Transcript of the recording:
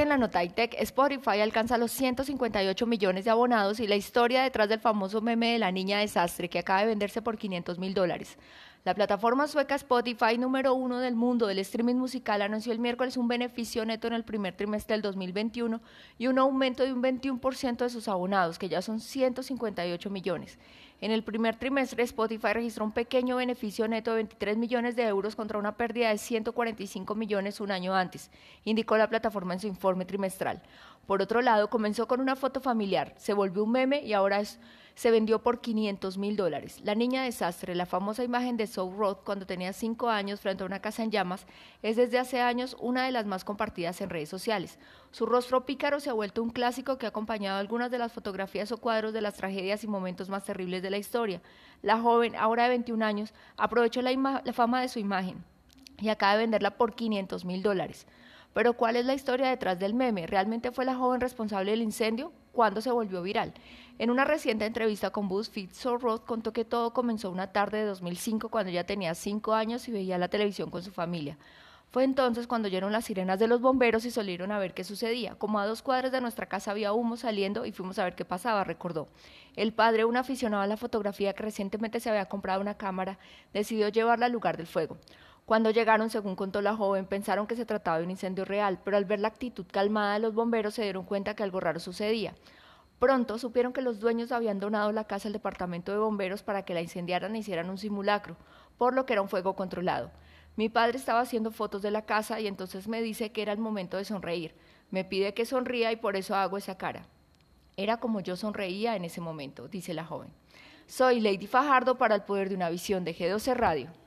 En la nota Spotify alcanza los 158 millones de abonados y la historia detrás del famoso meme de la niña desastre que acaba de venderse por 500 mil dólares. La plataforma sueca Spotify, número uno del mundo del streaming musical, anunció el miércoles un beneficio neto en el primer trimestre del 2021 y un aumento de un 21% de sus abonados, que ya son 158 millones. En el primer trimestre, Spotify registró un pequeño beneficio neto de 23 millones de euros contra una pérdida de 145 millones un año antes, indicó la plataforma en su informe trimestral. Por otro lado, comenzó con una foto familiar, se volvió un meme y ahora es se vendió por 500 mil dólares. La niña desastre, la famosa imagen de Soul Roth cuando tenía cinco años frente a una casa en llamas, es desde hace años una de las más compartidas en redes sociales. Su rostro pícaro se ha vuelto un clásico que ha acompañado algunas de las fotografías o cuadros de las tragedias y momentos más terribles de la historia. La joven, ahora de 21 años, aprovechó la fama de su imagen y acaba de venderla por 500 mil dólares. Pero ¿cuál es la historia detrás del meme? ¿Realmente fue la joven responsable del incendio? ¿Cuándo se volvió viral? En una reciente entrevista con BuzzFeed, Soul Roth contó que todo comenzó una tarde de 2005 cuando ella tenía 5 años y veía la televisión con su familia. Fue entonces cuando oyeron las sirenas de los bomberos y salieron a ver qué sucedía. Como a dos cuadras de nuestra casa había humo saliendo y fuimos a ver qué pasaba, recordó. El padre, un aficionado a la fotografía que recientemente se había comprado una cámara, decidió llevarla al lugar del fuego. Cuando llegaron, según contó la joven, pensaron que se trataba de un incendio real, pero al ver la actitud calmada de los bomberos se dieron cuenta que algo raro sucedía. Pronto supieron que los dueños habían donado la casa al departamento de bomberos para que la incendiaran e hicieran un simulacro, por lo que era un fuego controlado. Mi padre estaba haciendo fotos de la casa y entonces me dice que era el momento de sonreír. Me pide que sonría y por eso hago esa cara. Era como yo sonreía en ese momento, dice la joven. Soy Lady Fajardo para el Poder de una Visión de G12 Radio.